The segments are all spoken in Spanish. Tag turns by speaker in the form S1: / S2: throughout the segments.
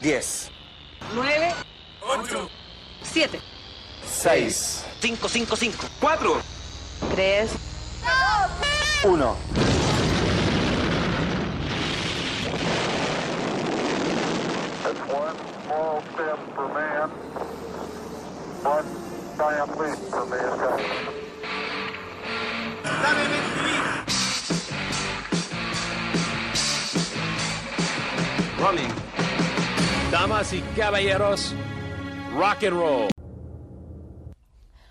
S1: 10,
S2: 9, 8, 7,
S1: 6,
S2: 5, 5, 5, 4,
S3: 3,
S1: 1.
S4: It's one small step for man, one giant leap for mankind.
S5: Running. Damas y caballeros, rock and roll.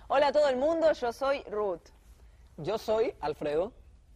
S3: Hola a todo el mundo, yo soy Ruth.
S6: Yo soy Alfredo.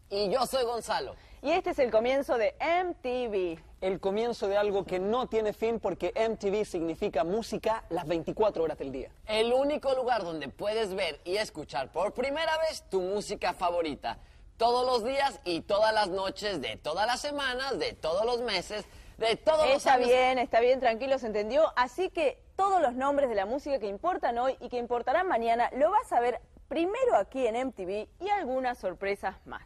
S6: Y yo soy Gonzalo.
S3: Y este es el comienzo de MTV.
S6: El comienzo de algo que no tiene fin porque MTV significa música las 24 horas del día.
S7: El único lugar donde puedes ver y escuchar por primera vez tu música favorita. Todos los días y todas las noches de todas las semanas, de todos los meses, de todos los
S3: Está
S7: años.
S3: bien, está bien, tranquilo, se entendió. Así que todos los nombres de la música que importan hoy y que importarán mañana lo vas a ver primero aquí en MTV y algunas sorpresas más.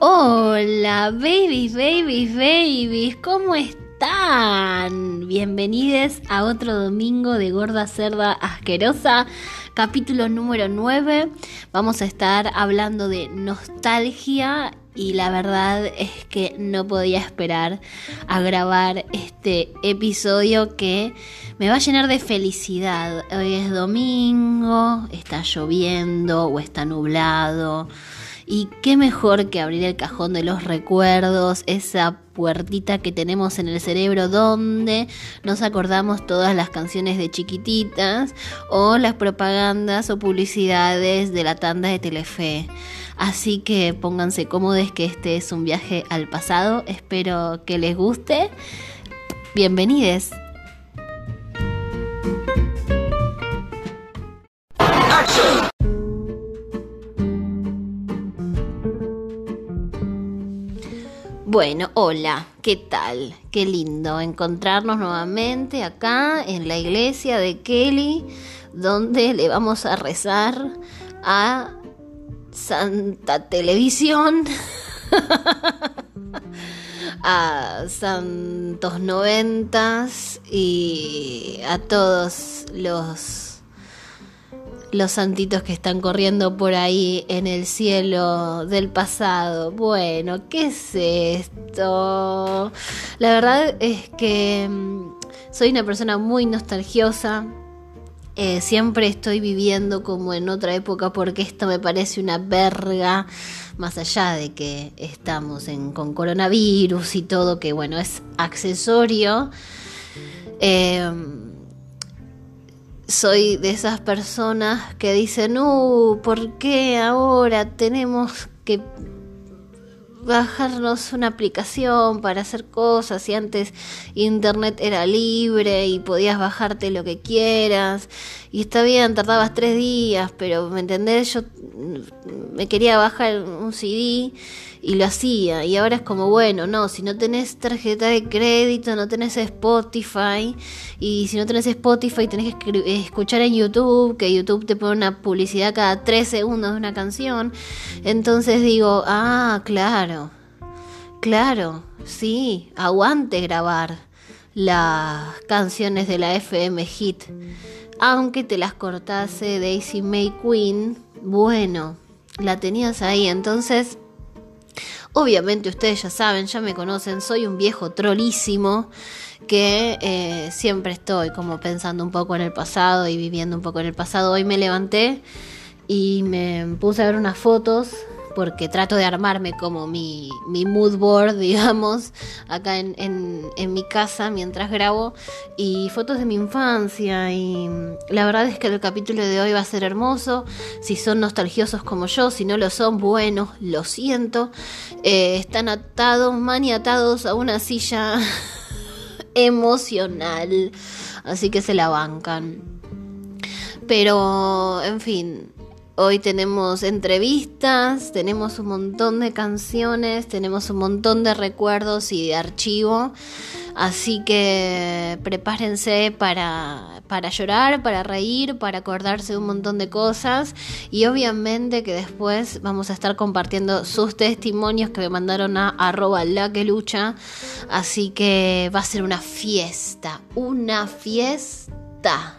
S8: Hola, babies, babies, babies, ¿cómo están? Bienvenidos a otro domingo de Gorda Cerda Asquerosa, capítulo número 9. Vamos a estar hablando de nostalgia y la verdad es que no podía esperar a grabar este episodio que me va a llenar de felicidad. Hoy es domingo, está lloviendo o está nublado. Y qué mejor que abrir el cajón de los recuerdos, esa puertita que tenemos en el cerebro donde nos acordamos todas las canciones de chiquititas o las propagandas o publicidades de la tanda de Telefe. Así que pónganse cómodos que este es un viaje al pasado. Espero que les guste. Bienvenidos. Bueno, hola, ¿qué tal? Qué lindo encontrarnos nuevamente acá en la iglesia de Kelly, donde le vamos a rezar a Santa Televisión, a Santos Noventas y a todos los los santitos que están corriendo por ahí en el cielo del pasado. Bueno, ¿qué es esto? La verdad es que mm, soy una persona muy nostalgiosa. Eh, siempre estoy viviendo como en otra época porque esto me parece una verga, más allá de que estamos en, con coronavirus y todo, que bueno, es accesorio. Eh, soy de esas personas que dicen, uh, ¿por qué ahora tenemos que bajarnos una aplicación para hacer cosas y antes internet era libre y podías bajarte lo que quieras y está bien, tardabas tres días, pero ¿me entendés? Yo me quería bajar un CD y lo hacía y ahora es como bueno, no, si no tenés tarjeta de crédito, no tenés Spotify y si no tenés Spotify tenés que escuchar en YouTube, que YouTube te pone una publicidad cada tres segundos de una canción, entonces digo, ah, claro, claro, sí, aguante grabar las canciones de la FM Hit, aunque te las cortase Daisy May Queen, bueno, la tenías ahí, entonces Obviamente ustedes ya saben, ya me conocen, soy un viejo trolísimo que eh, siempre estoy como pensando un poco en el pasado y viviendo un poco en el pasado. Hoy me levanté y me puse a ver unas fotos porque trato de armarme como mi, mi mood board, digamos, acá en, en, mi casa mientras grabo, y fotos de mi infancia, y la verdad es que el capítulo de hoy va a ser hermoso, si son nostalgiosos como yo, si no lo son, bueno, lo siento, Eh, están atados, maniatados a una silla emocional, así que se la bancan. Pero, en fin, hoy tenemos entrevistas, tenemos un montón de canciones, tenemos un montón de recuerdos y de archivo.
S9: Así que prepárense para, para llorar, para reír, para acordarse de un montón de cosas y obviamente que después vamos a estar compartiendo sus testimonios que me mandaron a arroba la que lucha. Así que va a ser una fiesta, una fiesta.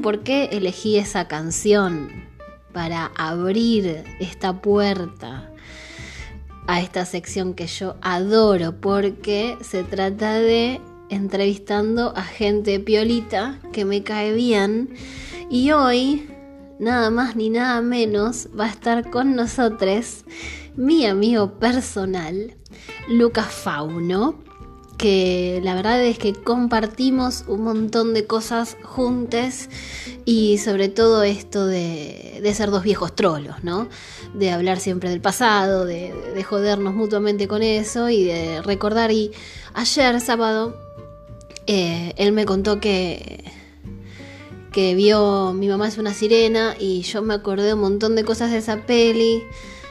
S9: Por qué elegí esa canción? Para abrir esta puerta a esta sección que yo adoro porque se trata de entrevistando a gente piolita que me cae bien y hoy nada más ni nada menos va a estar con nosotros mi amigo personal Lucas Fauno que la verdad es que compartimos un montón de cosas juntos y sobre todo esto de, ser dos viejos trolos, ¿no? De hablar siempre del pasado, de, de jodernos mutuamente con eso y de recordar. Y ayer, sábado, eh, él me contó que, que vio Mi mamá es una sirena y yo me acordé un montón de cosas de esa peli,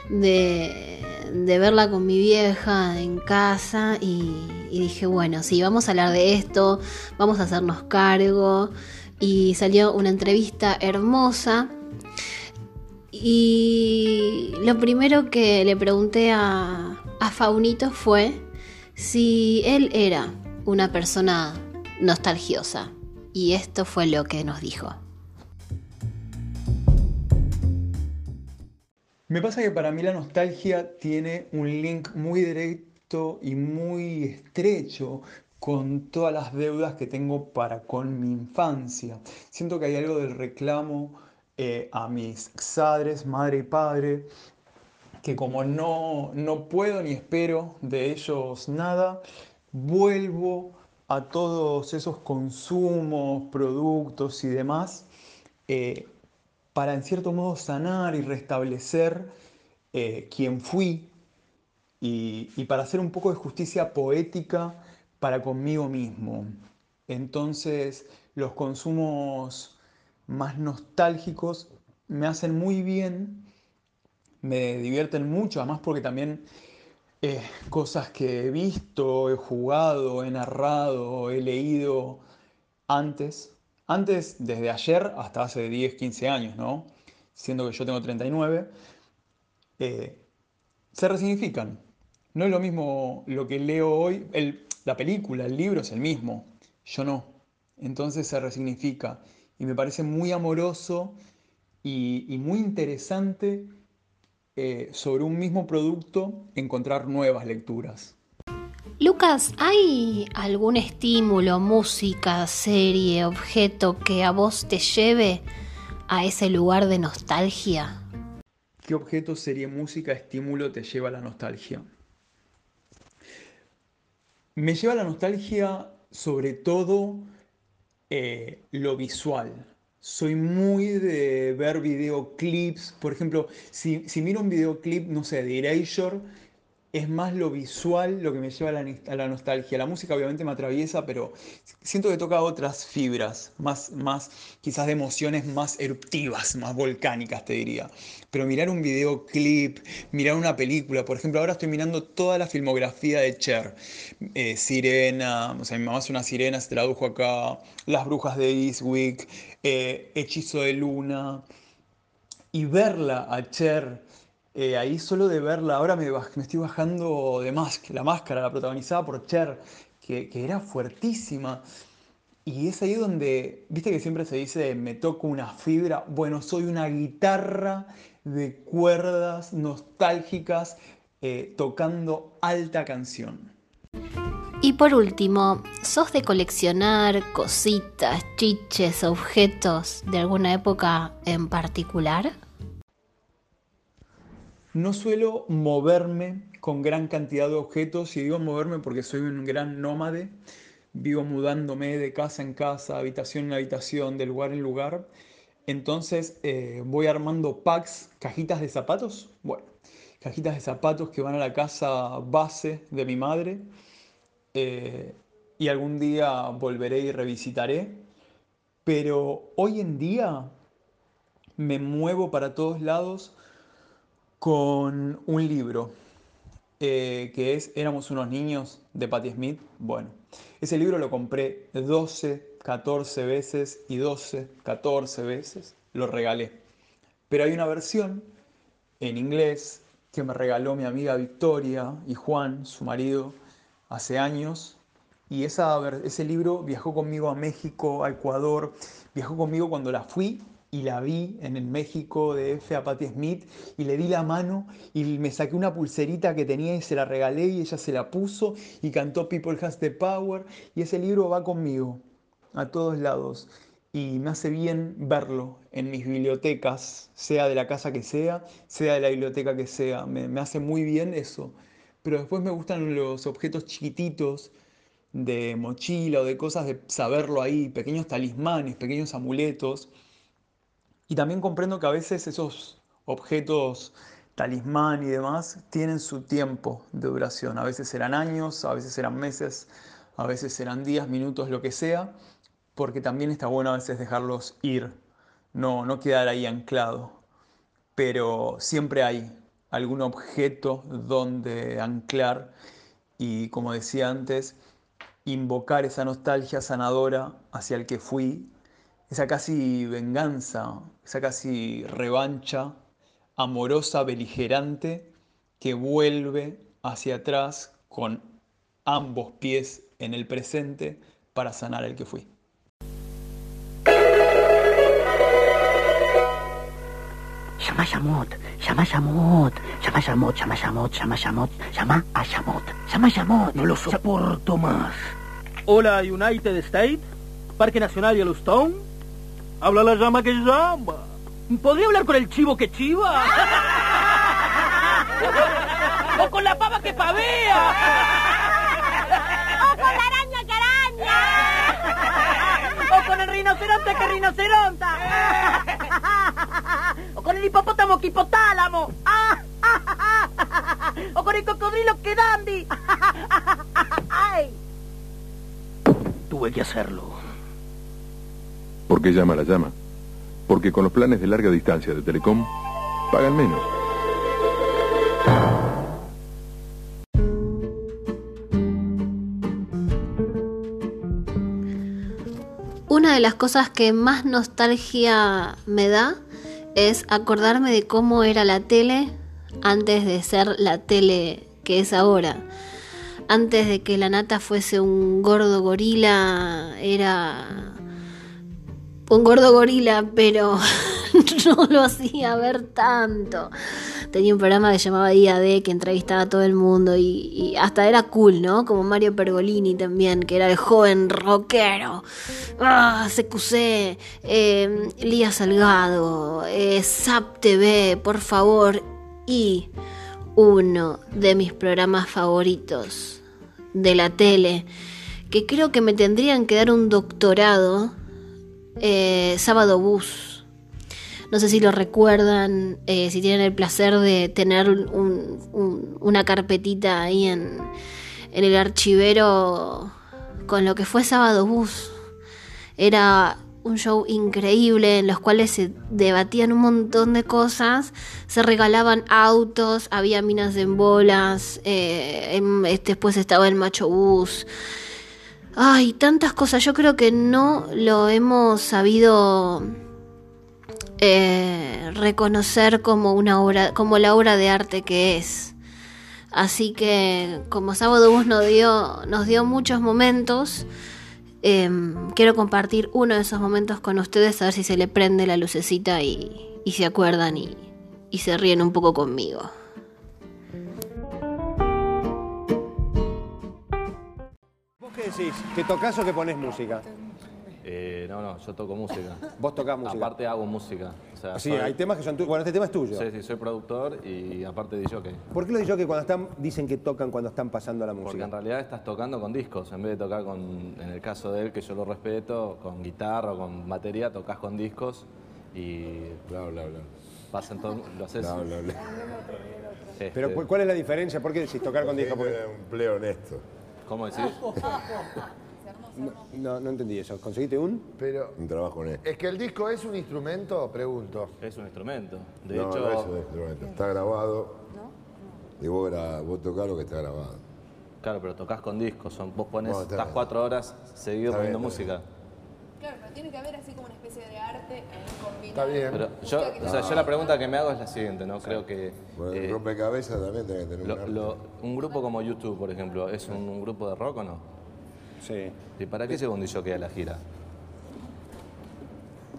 S9: de verla con mi vieja en casa y, y dije, bueno, sí, vamos a hablar de esto, vamos a hacernos cargo. Y salió una entrevista hermosa. Y lo primero que le pregunté a, a Faunito fue si él era una persona nostalgiosa. Y esto fue lo que nos dijo.
S10: Me pasa que para mí la nostalgia tiene un link muy y muy estrecho con todas las deudas que tengo para con mi infancia. Siento que hay algo del reclamo eh, a mis padres, madre y padre, que como no, no puedo ni espero de ellos nada, vuelvo a todos esos consumos, productos y demás, eh, para en cierto modo sanar y restablecer eh, quien fui y, para hacer un poco de justicia poética para conmigo mismo. Entonces, los consumos más nostálgicos me hacen muy bien, me divierten mucho, además porque también eh, cosas que he visto, he jugado, he narrado, he leído antes, antes desde ayer hasta hace 10, 15 años, ¿no? Siendo que yo tengo 39, eh, se resignifican. No es lo mismo lo que leo hoy, el- la película, el libro es el mismo, yo no. Entonces se resignifica y me parece muy amoroso y, y muy interesante eh, sobre un mismo producto encontrar nuevas lecturas.
S8: Lucas, ¿hay algún estímulo, música, serie, objeto que a vos te lleve a ese lugar de nostalgia?
S10: ¿Qué objeto, serie, música, estímulo te lleva a la nostalgia? Me lleva la nostalgia sobre todo eh, lo visual. Soy muy de ver videoclips. Por ejemplo, si, si miro un videoclip, no sé, de Erasure, es más lo visual lo que me lleva a la, nostalgia. La música obviamente me atraviesa, pero siento que toca otras fibras, más, más quizás de emociones más eruptivas, más volcánicas, te diría. Pero mirar un videoclip, mirar una película, por ejemplo, ahora estoy mirando toda la filmografía de Cher. Eh, Sirena, o sea, mi mamá es una sirena, se tradujo acá, Las brujas de Eastwick, eh, Hechizo de Luna y verla a Cher, eh, ahí solo de verla, ahora me, estoy bajando de Mask, la máscara, la protagonizada por Cher, que, que era fuertísima. Y es ahí donde, viste que siempre se dice, me toco una fibra, bueno, soy una guitarra de cuerdas nostálgicas eh, tocando alta canción.
S8: Y por último, ¿sos de coleccionar cositas, chiches, objetos de alguna época en particular?
S10: No suelo moverme con gran cantidad de objetos, y digo moverme porque soy un gran nómade, vivo mudándome de casa en casa, habitación en habitación, de lugar en lugar. Entonces eh, voy armando packs, cajitas de zapatos, bueno, cajitas de zapatos que van a la casa base de mi madre, eh, y algún día volveré y revisitaré, pero hoy en día me muevo para todos lados con un libro eh, que es Éramos unos niños de Patti Smith. Bueno, ese libro lo compré 12, 14 veces y 12, 14 veces lo regalé. Pero hay una versión en inglés que me regaló mi amiga Victoria y Juan, su marido, hace años. Y esa, ese libro viajó conmigo a México, a Ecuador, viajó conmigo cuando la fui y la vi en el México de F a Patti Smith y le di la mano y me saqué una pulserita que tenía y se la regalé y ella se la puso y cantó People Has the Power y ese libro va conmigo a todos lados y me hace bien verlo en mis bibliotecas, sea de la casa que sea, sea de la biblioteca que sea, me, me hace muy bien eso. Pero después me gustan los objetos chiquititos de mochila o de cosas de saberlo ahí, pequeños talismanes, pequeños amuletos. Y también comprendo que a veces esos objetos, talismán y demás, tienen su tiempo de duración. A veces serán años, a veces serán meses, a veces serán días, minutos, lo que sea, porque también está bueno a veces dejarlos ir, no, no quedar ahí anclado. Pero siempre hay algún objeto donde anclar y, como decía antes, invocar esa nostalgia sanadora hacia el que fui esa casi venganza, esa casi revancha amorosa, beligerante, que vuelve hacia atrás con ambos pies en el presente para sanar el que fui.
S11: Llama a Shamot, llama a Shamot, llama a Shamot, llama a Shamot, llama a Shamot, llama a Shamot, llama a Shamot. No lo soporto más.
S12: Hola, United States, Parque Nacional Yellowstone. Habla la llama que llama. ¿Podría hablar con el chivo que chiva? ¡O con la pava que pavea!
S13: ¡O con la araña que araña!
S12: ¡O con el rinoceronte que rinoceronta! ¡O con el hipopótamo que hipotálamo! ¡O con el cocodrilo que dandy! ¡Ay!
S14: Tuve que hacerlo.
S15: ¿Por qué llama la llama? Porque con los planes de larga distancia de Telecom pagan menos.
S8: Una de las cosas que más nostalgia me da es acordarme de cómo era la tele antes de ser la tele que es ahora. Antes de que la nata fuese un gordo gorila, era un gordo gorila, pero no lo hacía ver tanto. Tenía un programa que se llamaba Día D que entrevistaba a todo el mundo y, y hasta era cool, ¿no? Como Mario Pergolini también, que era el joven rockero. Ah, CQC, eh, Lía Salgado, eh, Zap TV, por favor. Y uno de mis programas favoritos de la tele, que creo que me tendrían que dar un doctorado, eh, Sábado Bus. No sé si lo recuerdan, eh, si tienen el placer de tener un- un- una carpetita ahí en, el archivero con lo que fue Sábado Bus. Era un show increíble en los cuales se debatían un montón de cosas, se regalaban autos, había minas en bolas, eh, este, después estaba el macho bus. Ay, tantas cosas. Yo creo que no lo hemos sabido eh, reconocer como una obra, como la obra de arte que es. Así que como Sábado Bus nos dio, nos dio muchos momentos, em, quiero compartir uno de esos momentos con ustedes a ver si se le prende la lucecita y, se acuerdan y se ríen un poco conmigo.
S16: Qué decís? ¿Que tocas o que pones música?
S17: Eh, no, no, yo toco música.
S16: Vos tocás música.
S17: Aparte hago música. O sea,
S16: Sí,
S17: soy-
S16: hay temas que son tuyos. Bueno, este tema es tuyo.
S17: Sí, sí, soy productor y aparte de jockey.
S16: ¿Por qué los que cuando están dicen que tocan cuando están pasando la
S17: Porque
S16: música?
S17: en realidad estás tocando con discos, en vez de tocar con, en el caso de él, que yo lo respeto, con guitarra o con batería, tocas con discos y bla, bla, bla. Pasan todo, lo haces. Bla, bla, bla.
S16: Pero ¿cu- ¿cuál es la diferencia? ¿Por qué decís tocar con disco? Porque...
S18: un empleo honesto.
S17: ¿Cómo decís?
S16: No, no, no entendí eso. ¿Conseguiste un?
S18: Pero
S16: Un trabajo honesto.
S18: es que el disco es un instrumento, pregunto.
S17: Es un instrumento. De
S18: no,
S17: hecho,
S18: no es un instrumento. Está grabado. Y vos, gra- vos tocás lo que está grabado.
S17: claro, pero tocas con discos. Son, vos pones,
S18: Bueno, está
S17: estás
S18: bien.
S17: cuatro horas seguido
S18: Está
S17: poniendo
S18: bien,
S17: música.
S19: Claro, pero tiene que haber así como una especie de un.
S18: Está bien.
S17: Pero yo, o sea, yo la pregunta que me hago es la siguiente, ¿no? Creo que
S18: Bueno,
S17: eh,
S18: el rompecabezas también tiene que tener
S17: lo-
S18: un arte.
S17: lo- un grupo como YouTube, por ejemplo, ¿es un, un grupo de rock o no?
S16: Sí.
S17: ¿Y para qué segundo yo queda la gira?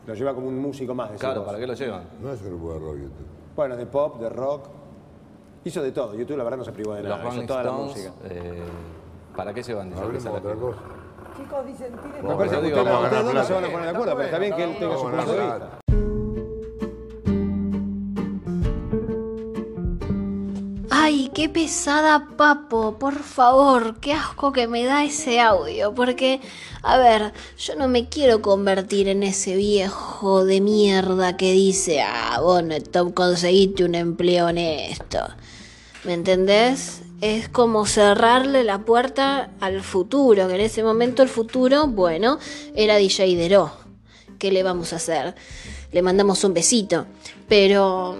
S16: Lo lleva como un músico más. decís
S17: Claro,
S16: vos.
S17: ¿para qué lo llevan?
S18: No es un grupo de rock, YouTube.
S16: Bueno, de pop, de rock. Hizo de todo. YouTube la verdad no se privó de
S17: Los
S16: nada. Hizo
S17: Rolling
S16: toda la
S17: Stones,
S16: música.
S17: eh, ¿para qué llevan
S18: Hablemos
S17: DJs a
S18: de
S17: la
S18: otra
S17: gira?
S18: cosa.
S19: Chicos, dicen, tiren
S16: Me parece que ustedes no se van a poner de acuerdo, pero está bien que él tenga su punto de vista.
S8: Ay, qué pesada, papo, por favor, qué asco que me da ese audio, porque, a ver, yo no me quiero convertir en ese viejo de mierda que dice, ah, vos no te conseguiste un empleo honesto. ¿Me entendés? Es como cerrarle la puerta al futuro, que en ese momento el futuro, bueno, era DJ Deró. ¿Qué le vamos a hacer? Le mandamos un besito. Pero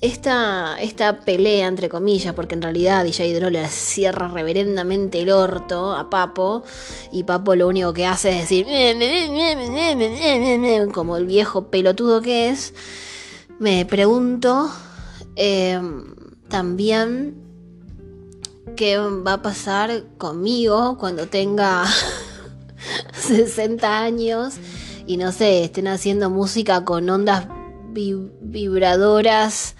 S8: esta, esta pelea, entre comillas, porque en realidad DJ Deró le cierra reverendamente el orto a Papo, y Papo lo único que hace es decir, como el viejo pelotudo que es, me pregunto eh, también qué va a pasar conmigo cuando tenga 60 años y no sé, estén haciendo música con ondas vi- vibradoras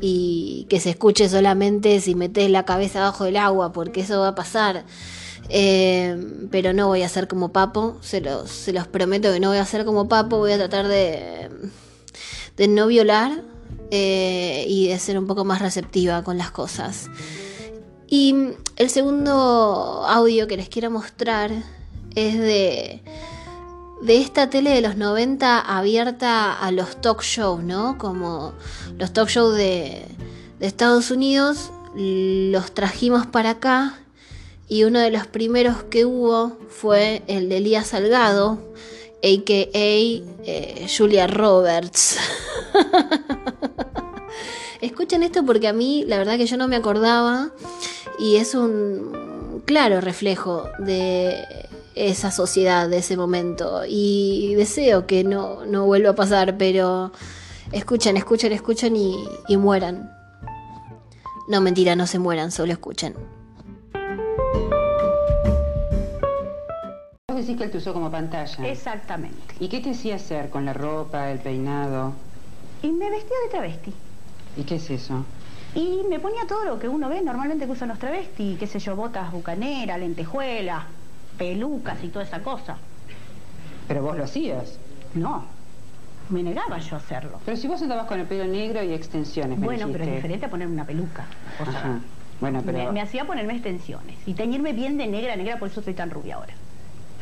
S8: y que se escuche solamente si metes la cabeza abajo del agua, porque eso va a pasar. Eh, pero no voy a ser como Papo, se los, se los prometo que no voy a ser como Papo, voy a tratar de, de no violar eh, y de ser un poco más receptiva con las cosas. Y el segundo audio que les quiero mostrar es de, de esta tele de los 90 abierta a los talk shows, ¿no? Como los talk shows de, de Estados Unidos los trajimos para acá y uno de los primeros que hubo fue el de Elías Salgado, a.k.a. eh, Julia Roberts. Escuchen esto porque a mí la verdad que yo no me acordaba y es un claro reflejo de esa sociedad, de ese momento. Y deseo que no, no vuelva a pasar, pero escuchen, escuchen, escuchen y, y mueran. No, mentira, no se mueran, solo escuchen.
S20: Vos decís que él te usó como pantalla.
S21: Exactamente.
S20: ¿Y qué te hacía hacer con la ropa, el peinado?
S21: Y me vestía de travesti.
S20: ¿Y qué es eso?
S21: Y me ponía todo lo que uno ve normalmente que usan los travestis, qué sé yo, botas bucaneras, lentejuelas, pelucas y toda esa cosa.
S20: ¿Pero vos lo hacías?
S21: No, me negaba yo a hacerlo.
S20: Pero si vos andabas con el pelo negro y extensiones, me
S21: Bueno, pero es diferente a ponerme una peluca. O sea,
S20: Ajá. Bueno, pero...
S21: me, me hacía ponerme extensiones y teñirme bien de negra, negra, por eso soy tan rubia ahora.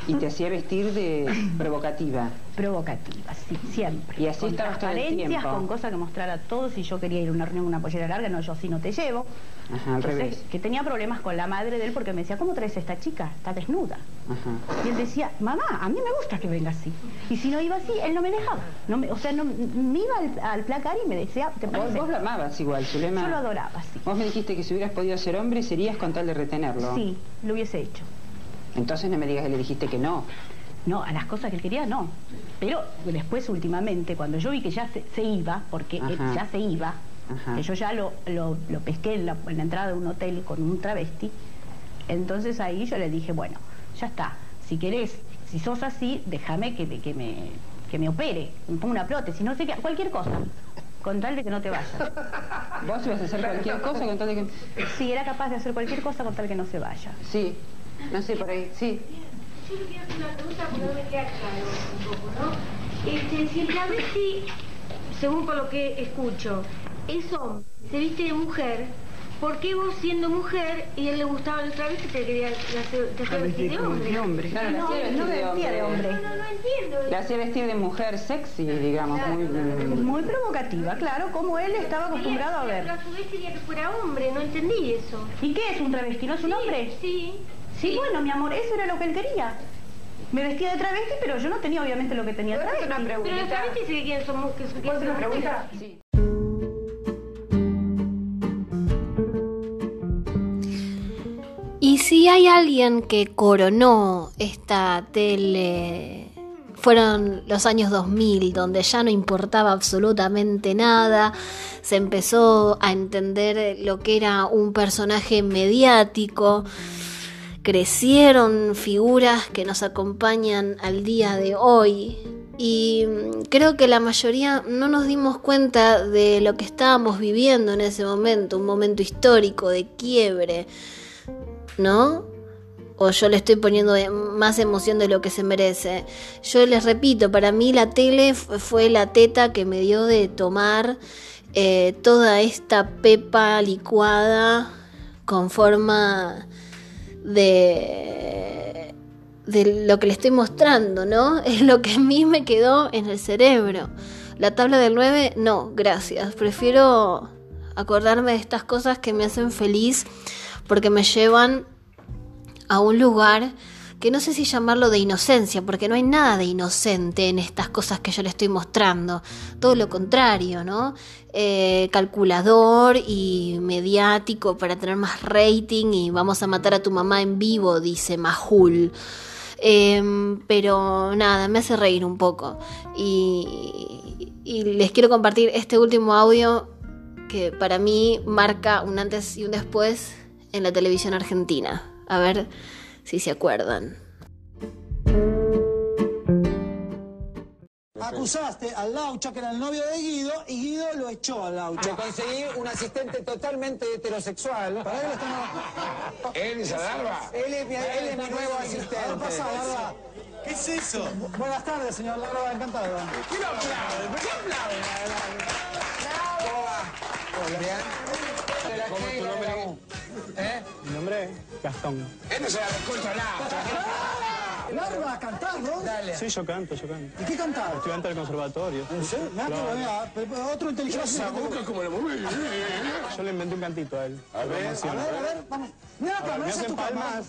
S20: Y te hacía vestir de provocativa.
S21: Provocativa, sí, siempre.
S20: Y así
S21: con
S20: estabas todo el tiempo.
S21: con cosas que mostrar a todos. Si yo quería ir a una reunión con una pollera larga, no, yo sí no te llevo.
S20: Ajá, al
S21: Entonces,
S20: revés.
S21: que tenía problemas con la madre de él porque me decía, ¿cómo traes a esta chica? Está desnuda.
S20: Ajá.
S21: Y él decía, mamá, a mí me gusta que venga así. Y si no iba así, él no me dejaba. No me, o sea, no, me iba al, al placar y me decía, ¿te
S20: Vos, vos lo amabas igual, Zulema.
S21: Yo lo adoraba, sí.
S20: Vos me dijiste que si hubieras podido ser hombre serías con tal de retenerlo.
S21: Sí, lo hubiese hecho.
S20: Entonces no me digas que le dijiste que no.
S21: No, a las cosas que él quería no. Pero después, últimamente, cuando yo vi que ya se, se iba, porque él ya se iba,
S20: Ajá.
S21: que yo ya lo, lo, lo pesqué en la, en la entrada de un hotel con un travesti, entonces ahí yo le dije, bueno, ya está, si querés, si sos así, déjame que, me- que, me, que me opere, me ponga una prótesis, no sé qué, cualquier cosa, con tal de que no te vayas.
S20: ¿Vos ibas a hacer cualquier cosa con tal de que...?
S21: Sí, era capaz de hacer cualquier cosa con tal que no se vaya.
S20: Sí, no sé, por ahí, sí.
S22: Yo le quiero hacer una pregunta porque no me queda claro un poco, ¿no? Este, si el travesti, según por lo que escucho, es hombre, se viste de mujer, ¿por qué vos siendo mujer y a él le gustaba el travesti te quería hacer, te hacía vestir de hombre?
S20: De hombre. Claro, la
S21: No,
S20: vestir
S21: no me
S20: de
S21: vestía de hombre.
S22: No, no entiendo.
S20: La hacía vestir de mujer sexy, digamos, muy...
S21: Muy provocativa, claro, como él estaba acostumbrado a ver.
S22: Pero a su vez quería que fuera hombre, no entendí eso.
S21: ¿Y qué es un travesti? ¿No es un hombre?
S22: Sí.
S21: Sí, bueno, mi amor, eso era lo que él quería. Me vestía de travesti, pero yo no tenía obviamente lo que tenía travesti.
S22: Pero los travestis sí que quieren somos que mujeres.
S20: Sí.
S8: Y si hay alguien que coronó esta tele, fueron los años 2000, donde ya no importaba absolutamente nada, se empezó a entender lo que era un personaje mediático, crecieron figuras que nos acompañan al día de hoy. Y mm, creo que la mayoría no nos dimos cuenta de lo que estábamos viviendo en ese momento, un momento histórico de quiebre, ¿no? O yo le estoy poniendo de- más emoción de lo que se merece. Yo les repito, para mí la tele fu- fue la teta que me dio de tomar eh, toda esta pepa licuada con forma de, de lo que le estoy mostrando, ¿no? Es lo que a mí me quedó en el cerebro. La tabla del 9, no, gracias. Prefiero acordarme de estas cosas que me hacen feliz porque me llevan a un lugar que no sé si llamarlo de inocencia, porque no hay nada de inocente en estas cosas que yo le estoy mostrando. Todo lo contrario, ¿no? Eh, calculador y mediático para tener más rating y vamos a matar a tu mamá en vivo, dice Majul. Em, pero nada, me hace reír un poco. Y, y les quiero compartir este último audio que para mí marca un antes y un después en la televisión argentina. A ver si se acuerdan.
S23: Acusaste al Laucha, que era el novio de Guido, y Guido lo echó al Laucha.
S16: Le conseguí un asistente totalmente heterosexual.
S23: Para él está...
S18: ¿Él es Adarba?
S23: Él es mi, él es mi nuevo asistente. A ver, pasa,
S16: ¿Qué es eso?
S23: Buenas tardes, señor Larva, encantado.
S16: ¿Quién aplaude? Qué aplaude? ¿Cómo ¿Cómo ¿Cómo va? ¿Eh?
S24: Mi nombre es Gastón.
S23: Él no se la descontrola. Larva, ¿cantás vos? Dale.
S24: Sí, yo canto, yo canto.
S23: ¿Y qué cantás?
S24: Estudiante del conservatorio.
S23: ¿En serio? Nada, vea, pero otro inteligente.
S24: Esa boca
S23: como la
S24: Yo le inventé un cantito a él.
S23: A ver, a ver, a ver, vamos. Mira,
S24: A ver,
S23: para
S24: ¿me
S23: esa
S24: hacen
S23: tu
S24: palmas?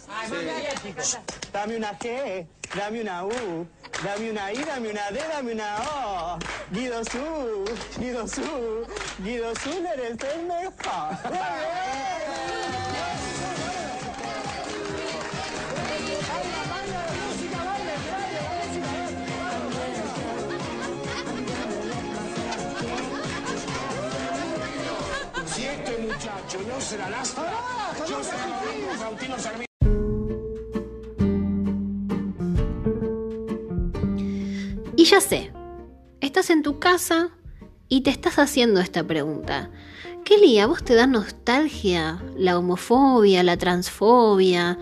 S24: Sí. Dame una G, dame una U, dame una I, dame una D, dame una O. Guido Su, Guido Su, Guido Su, eres el mejor.
S23: No yo se la a Faustino Sarmiento.
S8: Y ya sé, estás en tu casa y te estás haciendo esta pregunta. Kelly, ¿a vos te da nostalgia la homofobia, la transfobia,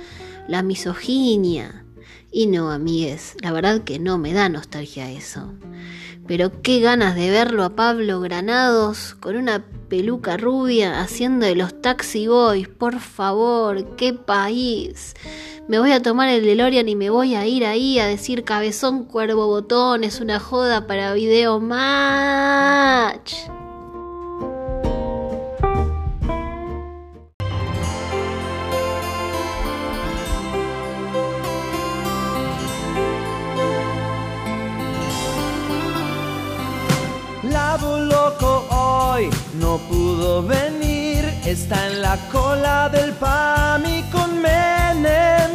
S8: la misoginia? Y no, amigues, la verdad que no me da nostalgia eso. Pero qué ganas de verlo a Pablo Granados con una peluca rubia haciendo de los taxi boys, por favor, qué país. Me voy a tomar el DeLorean y me voy a ir ahí a decir cabezón, cuervo, botón, es una joda para video match.
S13: No pudo venir, está en la cola del PAMI con Menem.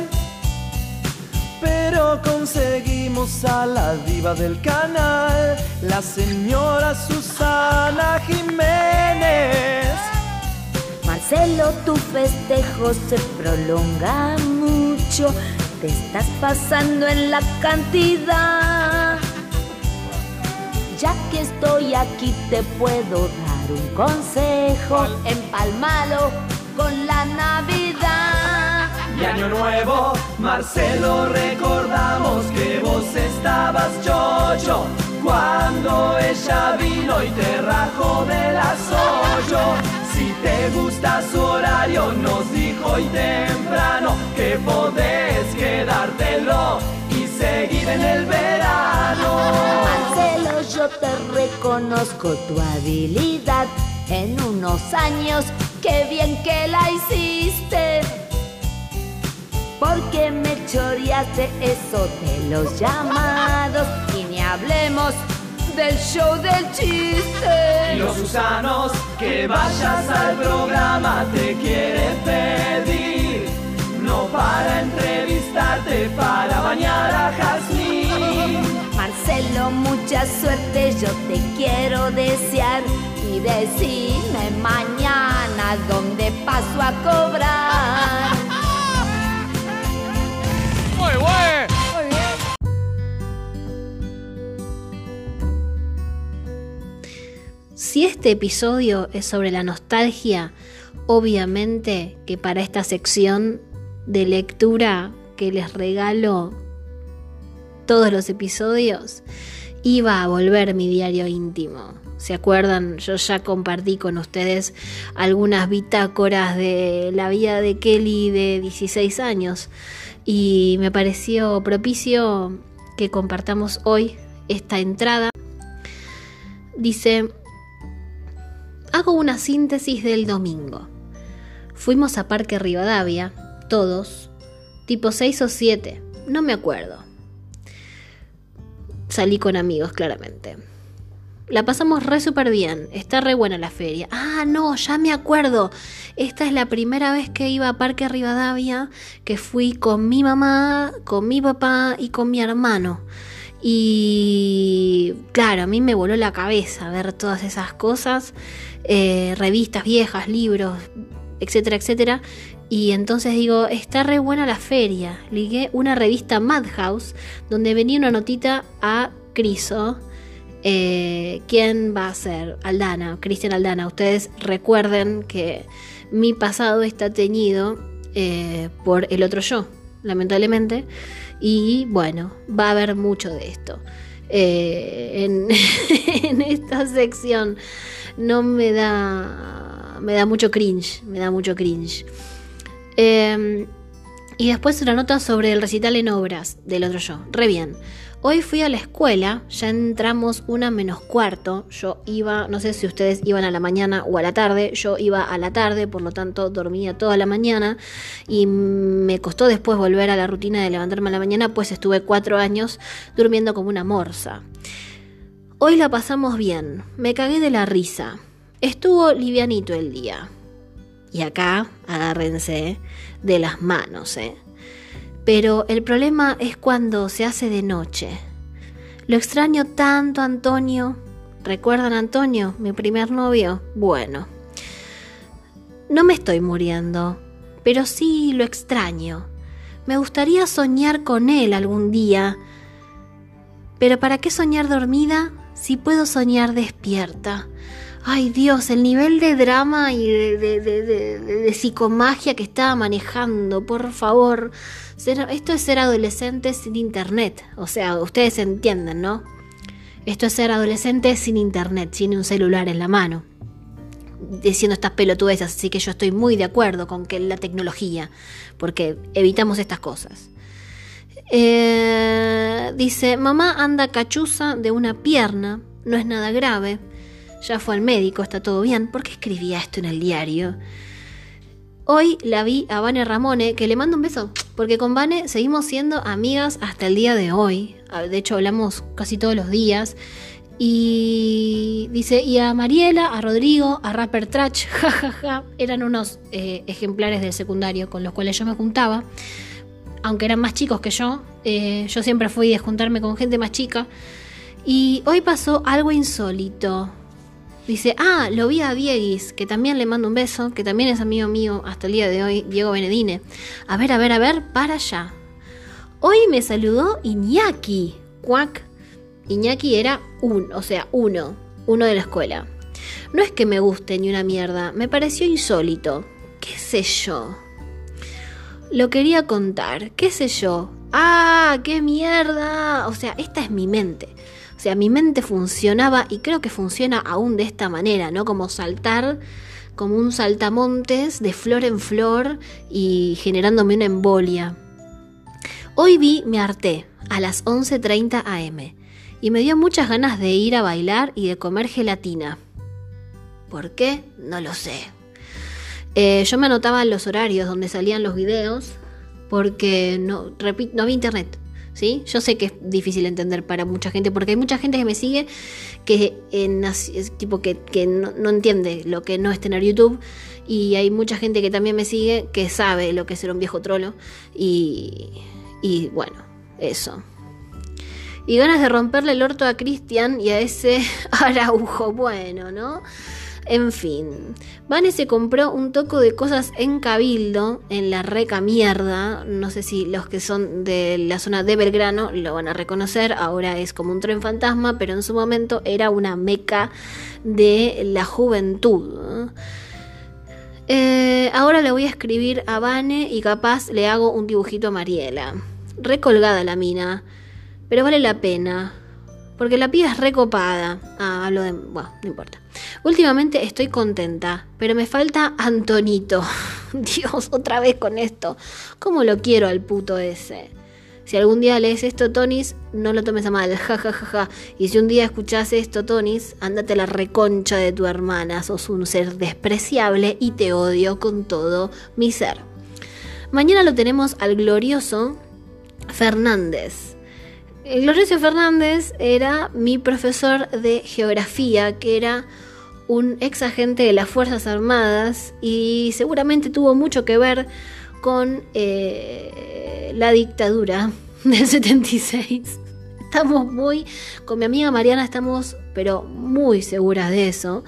S13: Pero conseguimos a la diva del canal, la señora Susana Jiménez.
S25: Marcelo, tu festejo se prolonga mucho, te estás pasando en la cantidad. Ya que estoy aquí te puedo dar un consejo, empalmalo con la Navidad.
S13: Y año nuevo, Marcelo, recordamos que vos estabas chocho cuando ella vino y te rajó de las ocho. Si te gusta su horario, nos dijo hoy temprano que podés quedártelo y seguir en el verano.
S25: Marcelo, yo te reconozco tu habilidad. En unos años, qué bien que la hiciste. Porque me choreaste eso de los llamados. Y ni hablemos del show del chiste.
S13: Y los Susanos, que vayas al programa, te quieren pedir. No para para bañar a Jazmín.
S25: Marcelo, mucha suerte, yo te quiero desear. Y decime mañana dónde paso a cobrar.
S13: Muy bueno.
S8: Si este episodio es sobre la nostalgia, obviamente que para esta sección de lectura que les regalo todos los episodios, iba a volver mi diario íntimo. ¿Se acuerdan? Yo ya compartí con ustedes algunas bitácoras de la vida de Kelly de 16 años y me pareció propicio que compartamos hoy esta entrada. Dice, hago una síntesis del domingo. Fuimos a Parque Rivadavia, todos, tipo 6 o 7, no me acuerdo. Salí con amigos, claramente. La pasamos re súper bien, está re buena la feria. Ah, no, ya me acuerdo. Esta es la primera vez que iba a Parque Rivadavia, que fui con mi mamá, con mi papá y con mi hermano. Y claro, a mí me voló la cabeza ver todas esas cosas, eh, revistas viejas, libros, etcétera, etcétera. Y entonces digo, está re buena la feria. Ligué una revista Madhouse donde venía una notita a Criso. Eh, ¿Quién va a ser? Aldana, Cristian Aldana. Ustedes recuerden que mi pasado está teñido eh, por el otro yo, lamentablemente. Y bueno, va a haber mucho de esto. Eh, en, en esta sección no me da. Me da mucho cringe. Me da mucho cringe. Eh, Y después una nota sobre el recital en obras del otro yo. Re bien. Hoy fui a la escuela, ya entramos una menos cuarto. Yo iba, no sé si ustedes iban a la mañana o a la tarde. Yo iba a la tarde, por lo tanto dormía toda la mañana. Y me costó después volver a la rutina de levantarme a la mañana, pues estuve cuatro años durmiendo como una morsa. Hoy la pasamos bien, me cagué de la risa. Estuvo livianito el día. Y acá, agárrense de las manos, ¿eh? Pero el problema es cuando se hace de noche. Lo extraño tanto, Antonio. ¿Recuerdan Antonio, mi primer novio? Bueno. No me estoy muriendo, pero sí lo extraño. Me gustaría soñar con él algún día. Pero ¿para qué soñar dormida si puedo soñar despierta? Ay Dios, el nivel de drama y de, psicomagia que estaba manejando, por favor. Esto es ser adolescente sin internet. O sea, ustedes entienden, ¿no? Esto es ser adolescente sin internet, sin un celular en la mano. Diciendo estas pelotudeces, así que yo estoy muy de acuerdo con que la tecnología, porque evitamos estas cosas. Eh, dice, mamá anda cachuza de una pierna, no es nada grave. Ya fue al médico, está todo bien. ¿Por qué escribía esto en el diario? Hoy la vi a Vane Ramone, que le mando un beso, porque con Vane seguimos siendo amigas hasta el día de hoy. Ah, De hecho, hablamos casi todos los días. Y dice, y a Mariela, a Rodrigo, a Rapper Trach, jajaja, eran unos eh, ejemplares del secundario con los cuales yo me juntaba. Aunque eran más chicos que yo, eh, yo siempre fui de juntarme con gente más chica. Y hoy pasó algo insólito. Dice, ah, lo vi a Dieguis, que también le mando un beso, que también es amigo mío hasta el día de hoy, Diego Benedine. A ver, a ver, a ver, para allá. Hoy me saludó Iñaki. Cuac. Iñaki era un, o sea, uno, uno de la escuela. No es que me guste ni una mierda, me pareció insólito. ¿Qué sé yo? Lo quería contar, qué sé yo. ¡Ah, qué mierda! O sea, esta es mi mente. O sea, mi mente funcionaba y creo que funciona aún de esta manera, ¿no? Como saltar como un saltamontes de flor en flor y generándome una embolia. Hoy vi Me harté a las 11.30 am y me dio muchas ganas de ir a bailar y de comer gelatina. ¿Por qué? No lo sé. Eh, yo me anotaba los horarios donde salían los videos porque no, repito, no había internet. Yo sé que es difícil entender para mucha gente, porque hay mucha gente que me sigue que, tipo que, que no, no entiende lo que no es tener YouTube, y hay mucha gente que también me sigue que sabe lo que es ser un viejo trolo, y, y bueno, eso. Y ganas de romperle el orto a Cristian y a ese Araujo, bueno, ¿no? En fin, Vane se compró un toco de cosas en Cabildo, en la reca mierda. No sé si los que son de la zona de Belgrano lo van a reconocer. Ahora es como un tren fantasma, pero en su momento era una meca de la juventud. Eh, ahora le voy a escribir a Vane y capaz le hago un dibujito a Mariela. Recolgada la mina, pero vale la pena. Porque la piba es recopada. Ah, hablo de. Bueno, no importa. Últimamente estoy contenta, pero me falta Antonito. Dios, otra vez con esto. ¿Cómo lo quiero al puto ese? Si algún día lees esto, Tonis, no lo tomes a mal. Ja, ja, ja, ja. Y si un día escuchás esto, Tonis, ándate a la reconcha de tu hermana. Sos un ser despreciable y te odio con todo mi ser. Mañana lo tenemos al glorioso Fernández. El Glorioso Fernández era mi profesor de geografía, que era un ex agente de las Fuerzas Armadas y seguramente tuvo mucho que ver con eh, la dictadura del 76. Estamos muy, con mi amiga Mariana estamos, pero muy seguras de eso.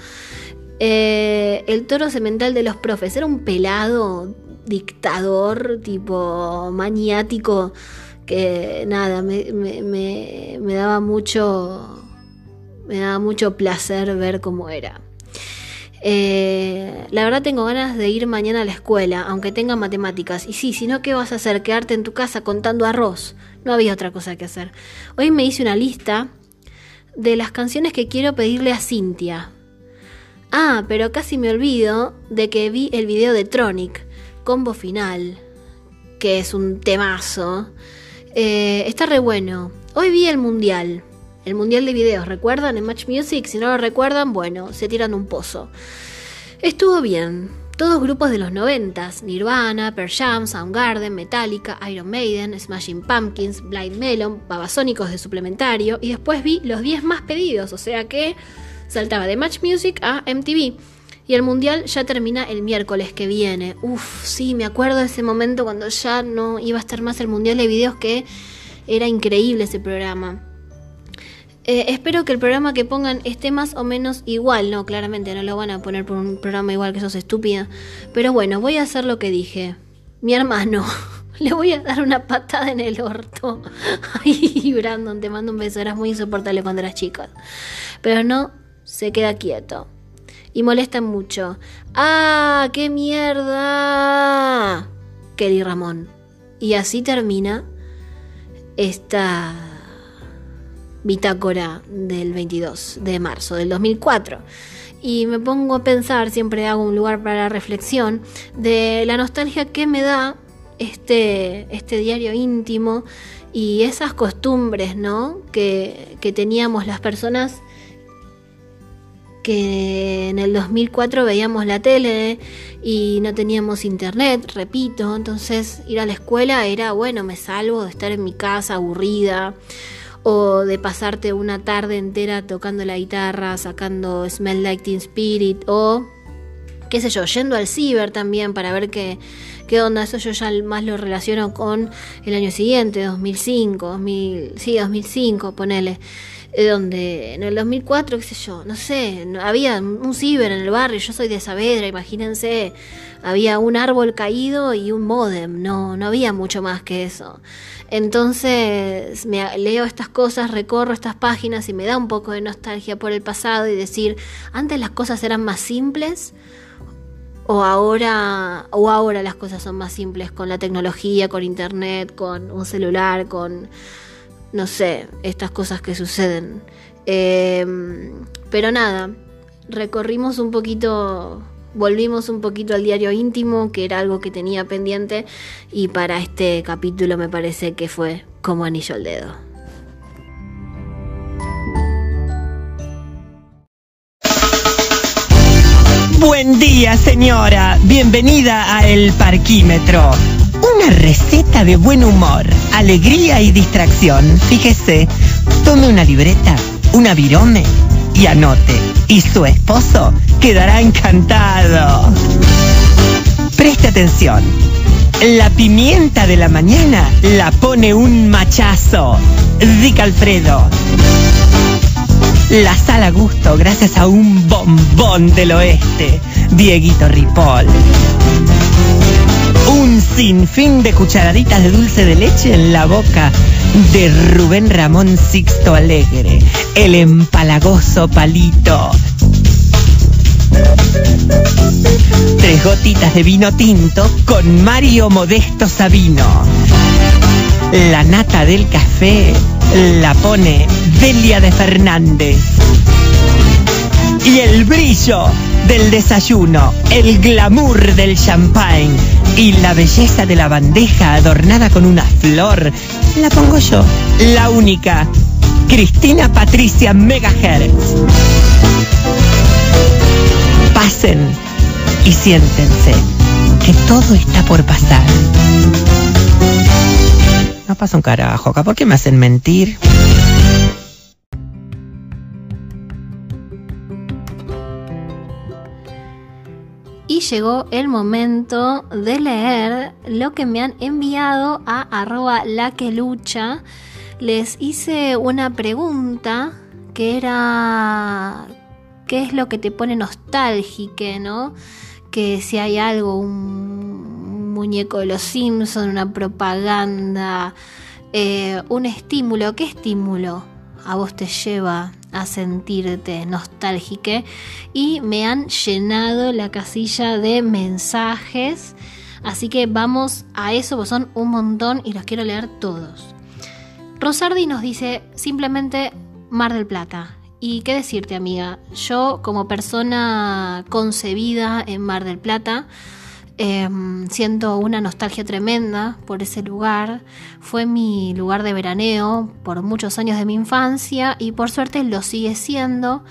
S8: Eh, el toro semental de los profes era un pelado dictador, tipo maniático, nada, me, me- me- me daba mucho. Me daba mucho placer ver cómo era. Eh, la verdad tengo ganas de ir mañana a la escuela, aunque tenga matemáticas. Y sí, si no, ¿qué vas a hacer? Quedarte en tu casa contando arroz. No había otra cosa que hacer. Hoy me hice una lista de las canciones que quiero pedirle a Cintia. Ah, pero casi me olvido de que vi el video de Tronic, combo final. que es un temazo. Eh, está re bueno. Hoy vi el mundial. El mundial de videos, ¿recuerdan? En Match Music. Si no lo recuerdan, bueno, se tiran un pozo. Estuvo bien. Todos grupos de los noventas, Nirvana, Pearl Jam, Soundgarden, Metallica, Iron Maiden, Smashing Pumpkins, Blind Melon, Babasónicos de suplementario y después vi los 10 más pedidos, o sea que saltaba de Match Music a MTV. Y el mundial ya termina el miércoles que viene. Uf, sí, me acuerdo de ese momento cuando ya no iba a estar más el mundial de videos que era increíble ese programa. Eh, espero que el programa que pongan esté más o menos igual. No, claramente no lo van a poner por un programa igual que sos estúpida. Pero bueno, voy a hacer lo que dije. Mi hermano, le voy a dar una patada en el orto. Ay, Brandon, te mando un beso. Eras muy insoportable cuando eras chico. Pero no, se queda quieto. Y molesta mucho. ¡Ah, qué mierda! Kelly Ramón. Y así termina esta bitácora del 22 de marzo del 2004. Y me pongo a pensar, siempre hago un lugar para la reflexión, de la nostalgia que me da este, este diario íntimo y esas costumbres, ¿no? Que, que teníamos las personas que en el 2004 veíamos la tele y no teníamos internet, repito, entonces ir a la escuela era, bueno, me salvo de estar en mi casa aburrida o de pasarte una tarde entera tocando la guitarra, sacando Smell Like Teen Spirit o qué sé yo, yendo al ciber también para ver qué, qué onda, eso yo ya más lo relaciono con el año siguiente, 2005, 2000, sí, 2005, ponele donde en el 2004, qué sé yo, no sé, había un ciber en el barrio, yo soy de Saavedra, imagínense, había un árbol caído y un modem, no, no había mucho más que eso. Entonces me leo estas cosas, recorro estas páginas y me da un poco de nostalgia por el pasado y decir, antes las cosas eran más simples o ahora o ahora las cosas son más simples con la tecnología, con internet, con un celular, con no sé, estas cosas que suceden. Eh, pero nada, recorrimos un poquito, volvimos un poquito al diario íntimo, que era algo que tenía pendiente, y para este capítulo me parece que fue como anillo al dedo.
S26: Buen día, señora. Bienvenida a El Parquímetro. Una receta de buen humor, alegría y distracción. Fíjese, tome una libreta, una virome y anote. Y su esposo quedará encantado. Preste atención. La pimienta de la mañana la pone un machazo. Dick Alfredo. La sal a gusto gracias a un bombón del oeste, Dieguito Ripoll. Un sinfín de cucharaditas de dulce de leche en la boca de Rubén Ramón Sixto Alegre, el empalagoso palito. Tres gotitas de vino tinto con Mario Modesto Sabino. La nata del café la pone Delia de Fernández. Y el brillo del desayuno, el glamour del champagne y la belleza de la bandeja adornada con una flor, la pongo yo, la única, Cristina Patricia Megahertz. Pasen y siéntense, que todo está por pasar. No pasa un carajo acá, ¿por qué me hacen mentir?
S8: Y llegó el momento de leer lo que me han enviado a arroba la que lucha. Les hice una pregunta que era ¿qué es lo que te pone nostálgica, no? Que si hay algo, un muñeco de los Simpsons, una propaganda, eh, un estímulo, ¿qué estímulo a vos te lleva a sentirte nostálgica? Y me han llenado la casilla de mensajes, así que vamos a eso, pues son un montón y los quiero leer todos. Rosardi nos dice simplemente Mar del Plata. Y qué decirte, amiga, yo como persona concebida en Mar del Plata, Em, siento una nostalgia tremenda por ese lugar. Fue mi lugar de veraneo por muchos años de mi infancia y por suerte lo sigue siendo.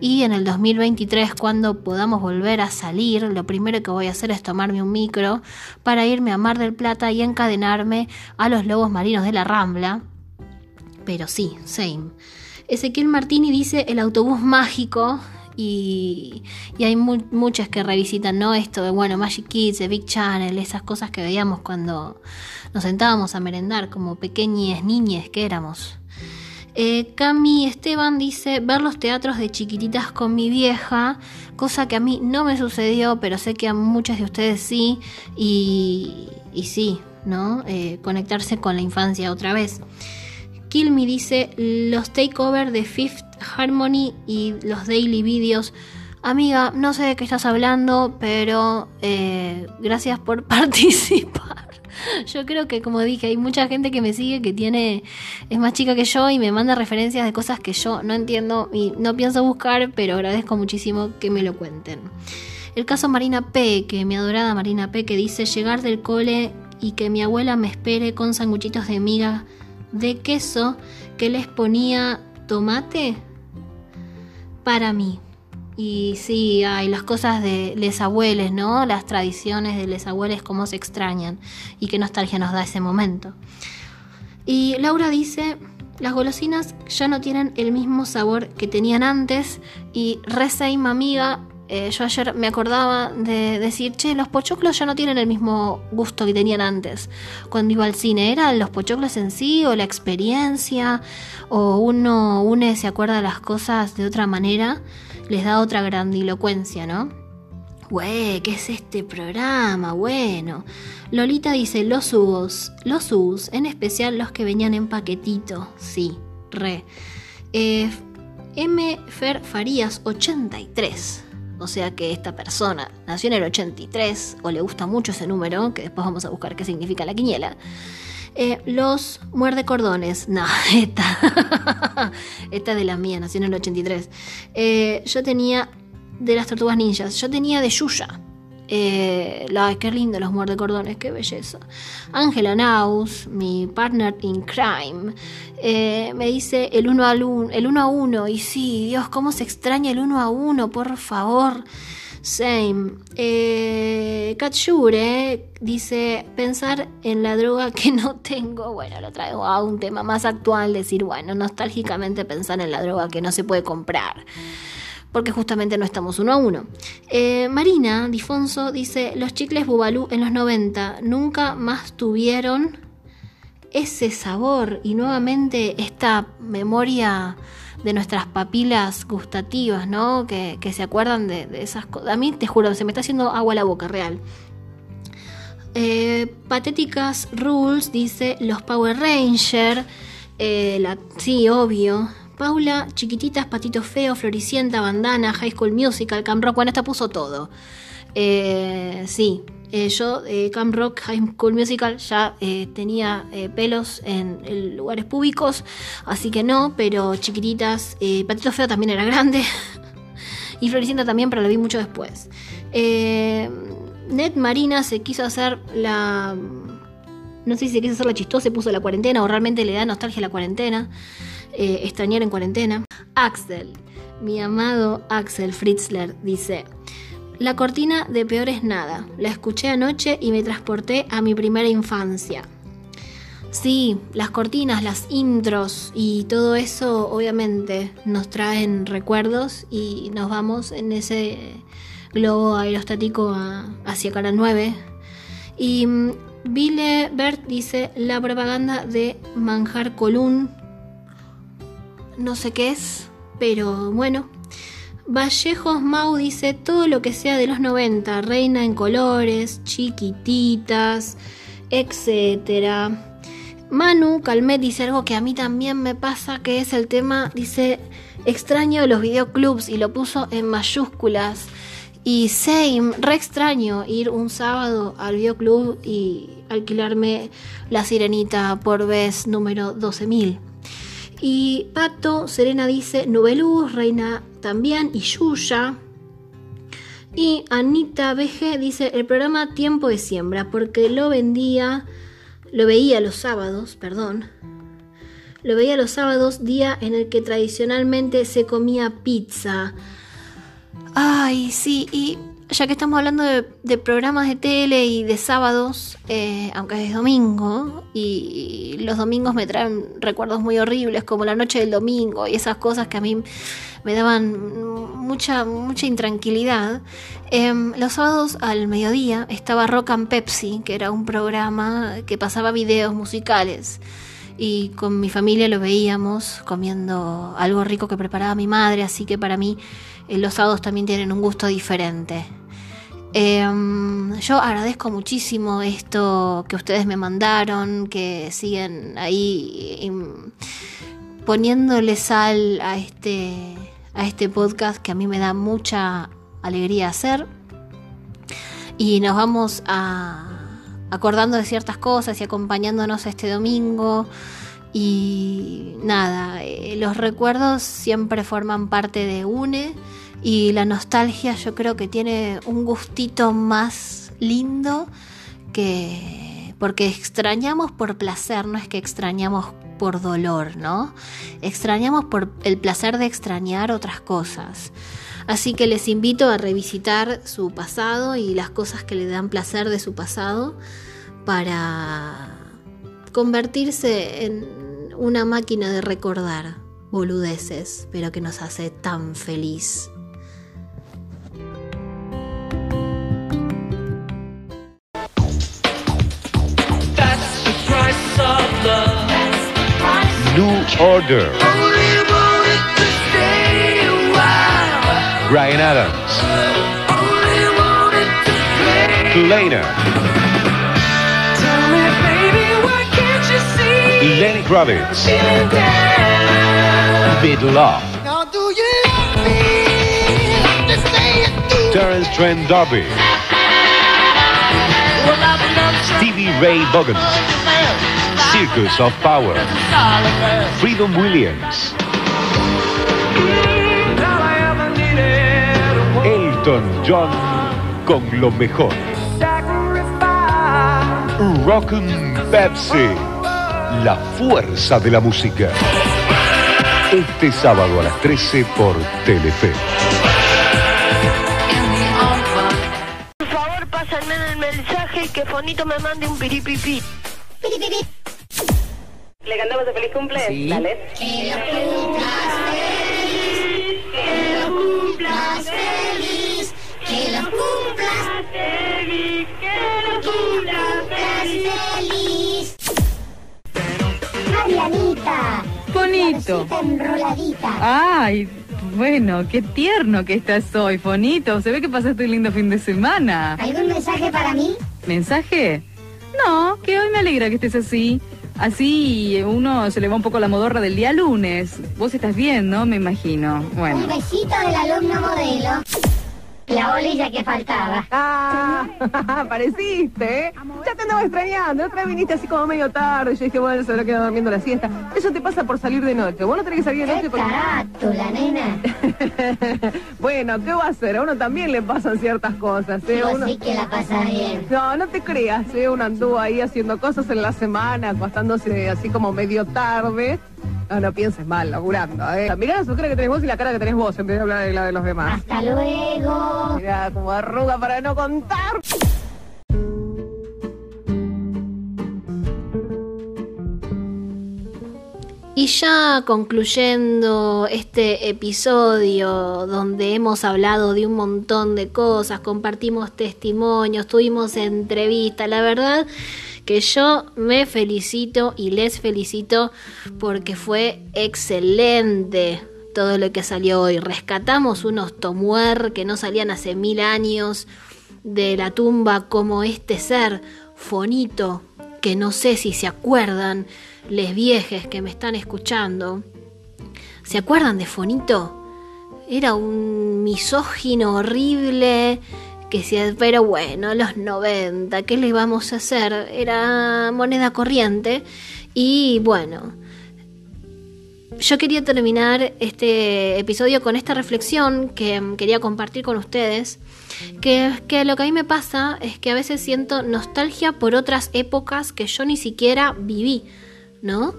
S8: Y en el 2023, cuando podamos volver a salir, lo primero que voy a hacer es tomarme un micro para irme a Mar del Plata y encadenarme a los lobos marinos de la Rambla. Pero sí, same. Ezequiel Martini dice el autobús mágico y, y hay mu- muchas que revisitan, ¿no? Esto de, bueno, Magic Kids, Big Channel, esas cosas que veíamos cuando nos sentábamos a merendar como pequeñas niñes que éramos. Eh, Cami Esteban dice ver los teatros de chiquititas con mi vieja, cosa que a mí no me sucedió, pero sé que a muchas de ustedes sí, y, y sí, ¿no? Eh, conectarse con la infancia otra vez. Me dice los takeover de Fifth Harmony y los daily videos. Amiga, no sé de qué estás hablando, pero eh, gracias por participar. Yo creo que, como dije, hay mucha gente que me sigue que tiene es más chica que yo y me manda referencias de cosas que yo no entiendo y no pienso buscar, pero agradezco muchísimo que me lo cuenten. El caso Marina P, que mi adorada Marina P, que dice llegar del cole y que mi abuela me espere con sanguchitos de miga de queso que les ponía tomate para mí. Y sí, hay las cosas de les abueles, ¿no? Las tradiciones de les abueles, cómo se extrañan y qué nostalgia nos da ese momento. Y Laura dice, las golosinas ya no tienen el mismo sabor que tenían antes y re same, amiga. Eh, yo ayer me acordaba de decir, che, los pochoclos ya no tienen el mismo gusto que tenían antes. Cuando iba al cine, ¿eran los pochoclos en sí o la experiencia? ¿O uno une, se acuerda de las cosas de otra manera? Les da otra grandilocuencia, ¿no? Güey, ¿qué es este programa? Bueno. Lolita dice los hugos, los hugos, en especial los que venían en paquetito. Sí, re. Eh, M. Fer Farías, 83. O sea que esta persona nació en el 83 o le gusta mucho ese número, que después vamos a buscar qué significa la quiniela. Eh, los muerde cordones. No, esta. esta es de la mía, nació en el 83. Eh, yo tenía de las tortugas ninjas. Yo tenía de Yuya. Eh, qué lindo los muerde cordones, qué belleza. Angela Naus, mi partner in crime, eh, me dice el 1 al un- el uno a 1. Y sí, Dios, cómo se extraña el 1 a 1, por favor. Same. Eh, Katsure dice pensar en la droga que no tengo. Bueno, lo traigo a un tema más actual, decir, bueno, nostálgicamente pensar en la droga que no se puede comprar. Porque justamente no estamos uno a uno. Eh, Marina Difonso dice: Los chicles Bubalú en los 90 nunca más tuvieron ese sabor y nuevamente esta memoria de nuestras papilas gustativas, ¿no? Que, se acuerdan de, esas cosas. A mí, te juro, se me está haciendo agua la boca, real. Eh, Patéticas Rules dice los Power Ranger. eh, sí, obvio. Paula, chiquititas, patito feo, floricienta, bandana, high school musical, Camp Rock. Bueno, esta puso todo. Eh, sí, eh, yo, eh, Camp Rock, High School Musical, ya eh, tenía pelos en, lugares públicos, así que no, pero chiquititas. eh, patito feo también era grande. y floricienta también, pero lo vi mucho después. Ned Marina se quiso hacer la. No sé si se quiso hacer la chistosa, se puso la cuarentena o realmente le da nostalgia a la cuarentena. Eh, extrañar en cuarentena. Axel, mi amado Axel Fritzler, dice: La cortina de peor es nada. La escuché anoche y me transporté a mi primera infancia. Sí, las cortinas, las intros y todo eso obviamente nos traen recuerdos y nos vamos en ese globo aerostático hacia Canal 9. Y mm, Bille Bert dice la propaganda de Manjar Colún. No sé qué es, pero bueno. Vallejos Mau dice todo lo que sea de los 90, Reina en colores, chiquititas, etcétera. Manu Calmet dice algo que a mí también me pasa, que es el tema, dice, extraño los videoclubs y lo puso en mayúsculas. Y same, re extraño ir un sábado al videoclub y alquilarme la sirenita por vez número 12.000. Y Pato, Serena dice, Nubeluz, Reina también, y Yuya. Y Anita BG dice el programa Tiempo de Siembra, porque lo vendía, lo veía los sábados, perdón. Lo veía los sábados, día en el que tradicionalmente se comía pizza. Ay, sí, y ya que estamos hablando de, programas de tele y de sábados, eh, aunque es domingo, y los domingos me traen recuerdos muy horribles, como la noche del domingo y esas cosas que a mí me daban mucha, mucha intranquilidad. Em, los sábados al mediodía estaba Rock and Pepsi, que era un programa que pasaba videos musicales. Y con mi familia lo veíamos comiendo algo rico que preparaba mi madre, así que para mí eh, los sábados también tienen un gusto diferente. Em, yo agradezco muchísimo esto que ustedes me mandaron, que siguen ahí em, poniéndole sal a este, a este podcast que a mí me da mucha alegría hacer. Y nos vamos a acordando de ciertas cosas y acompañándonos este domingo. Y nada, eh, los recuerdos siempre forman parte de UNE y la nostalgia yo creo que tiene un gustito más lindo que porque extrañamos por placer, no es que extrañamos por dolor, ¿no? Extrañamos por el placer de extrañar otras cosas. Así que les invito a revisitar su pasado y las cosas que le dan placer de su pasado para convertirse en una máquina de recordar boludeces, pero que nos hace tan feliz.
S27: New Order. Brian Adams. Lena. Lenny Kravitz. Bid Love. Terence Trent D'Arby. Stevie Ray Vaughan. Circus of Power. Freedom Williams. Elton John con lo mejor. Rockin' Pepsi. La fuerza de la música. Este sábado a las 13 por Telefe.
S22: Por favor, pásenme el mensaje y que Fonito me mande un piripipi.
S20: ¿Le cantamos de feliz cumple?
S22: Sí.
S20: Dale.
S22: Que lo cumplas feliz, que lo cumplas feliz, que lo cumplas feliz.
S28: Marianita.
S29: Bonito.
S28: Enroladita.
S29: Ay, bueno, qué tierno que estás hoy, Fonito. Se ve que pasaste un lindo fin de semana.
S28: ¿Algún mensaje para mí?
S29: ¿Mensaje? No, que hoy me alegra que estés así. Así uno se le va un poco la modorra del día lunes. Vos estás bien, ¿no? Me imagino.
S28: Un
S29: Bueno.
S28: besito del alumno modelo. La bolilla que faltaba.
S30: Ah, apareciste, ¿eh? Ya te andaba extrañando. Otra vez viniste así como medio tarde. Yo dije, bueno, se habrá quedado durmiendo la siesta. Eso te pasa por salir de noche. Vos no tenés que salir de noche porque...
S28: Carátula, nena.
S30: bueno, ¿qué va a hacer? A uno también le pasan ciertas cosas, ¿eh?
S28: Vos
S30: Uno-
S28: sí que la pasa bien.
S30: No, no te creas, ¿eh? Uno anduvo ahí haciendo cosas en la semana, acostándose así como medio tarde. No, no pienses mal, laburando, ¿eh? Mirá la su cara que tenés vos y la cara que tenés vos en vez de hablar de la de los demás.
S28: Hasta luego.
S30: Mirá, como arruga para no contar.
S8: Y ya concluyendo este episodio donde hemos hablado de un montón de cosas, compartimos testimonios, tuvimos entrevistas, la verdad que yo me felicito y les felicito porque fue excelente todo lo que salió hoy. Rescatamos unos tomuer que no salían hace mil años de la tumba como este ser, Fonito, que no sé si se acuerdan, les viejes que me están escuchando. ¿Se acuerdan de Fonito? Era un misógino horrible que se, pero bueno, los 90, ¿qué le íbamos a hacer? Era moneda corriente y bueno, yo quería terminar este episodio con esta reflexión que quería compartir con ustedes, que lo que a mí me pasa es que a veces siento nostalgia por otras épocas que yo ni siquiera viví, ¿no?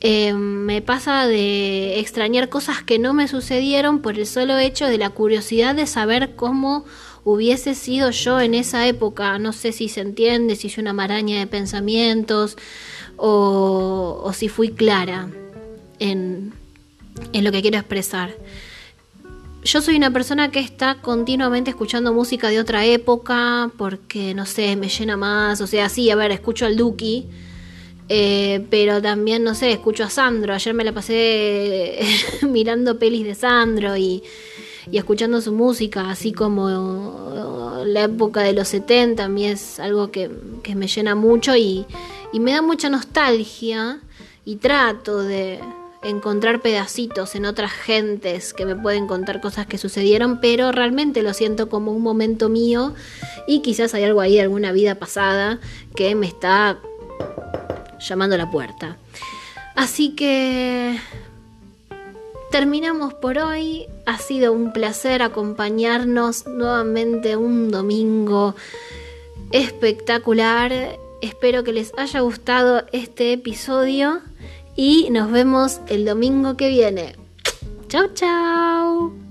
S8: Eh, me pasa de extrañar cosas que no me sucedieron por el solo hecho de la curiosidad de saber cómo hubiese sido yo en esa época. No sé si se entiende, si es una maraña de pensamientos o, si fui clara en, en lo que quiero expresar. Yo soy una persona que está continuamente escuchando música de otra época porque, no sé, me llena más. O sea, sí, a ver, escucho al Duki, eh, pero también, no sé, escucho a Sandro. Ayer me la pasé mirando pelis de Sandro y, escuchando su música, así como la época de los 70, a mí es algo que, que me llena mucho y, y me da mucha nostalgia y trato de encontrar pedacitos en otras gentes que me pueden contar cosas que sucedieron, pero realmente lo siento como un momento mío y quizás hay algo ahí de alguna vida pasada que me está llamando a la puerta. Así que terminamos por hoy. Ha sido un placer acompañarnos nuevamente un domingo espectacular. Espero que les haya gustado este episodio y nos vemos el domingo que viene. Chao, chao.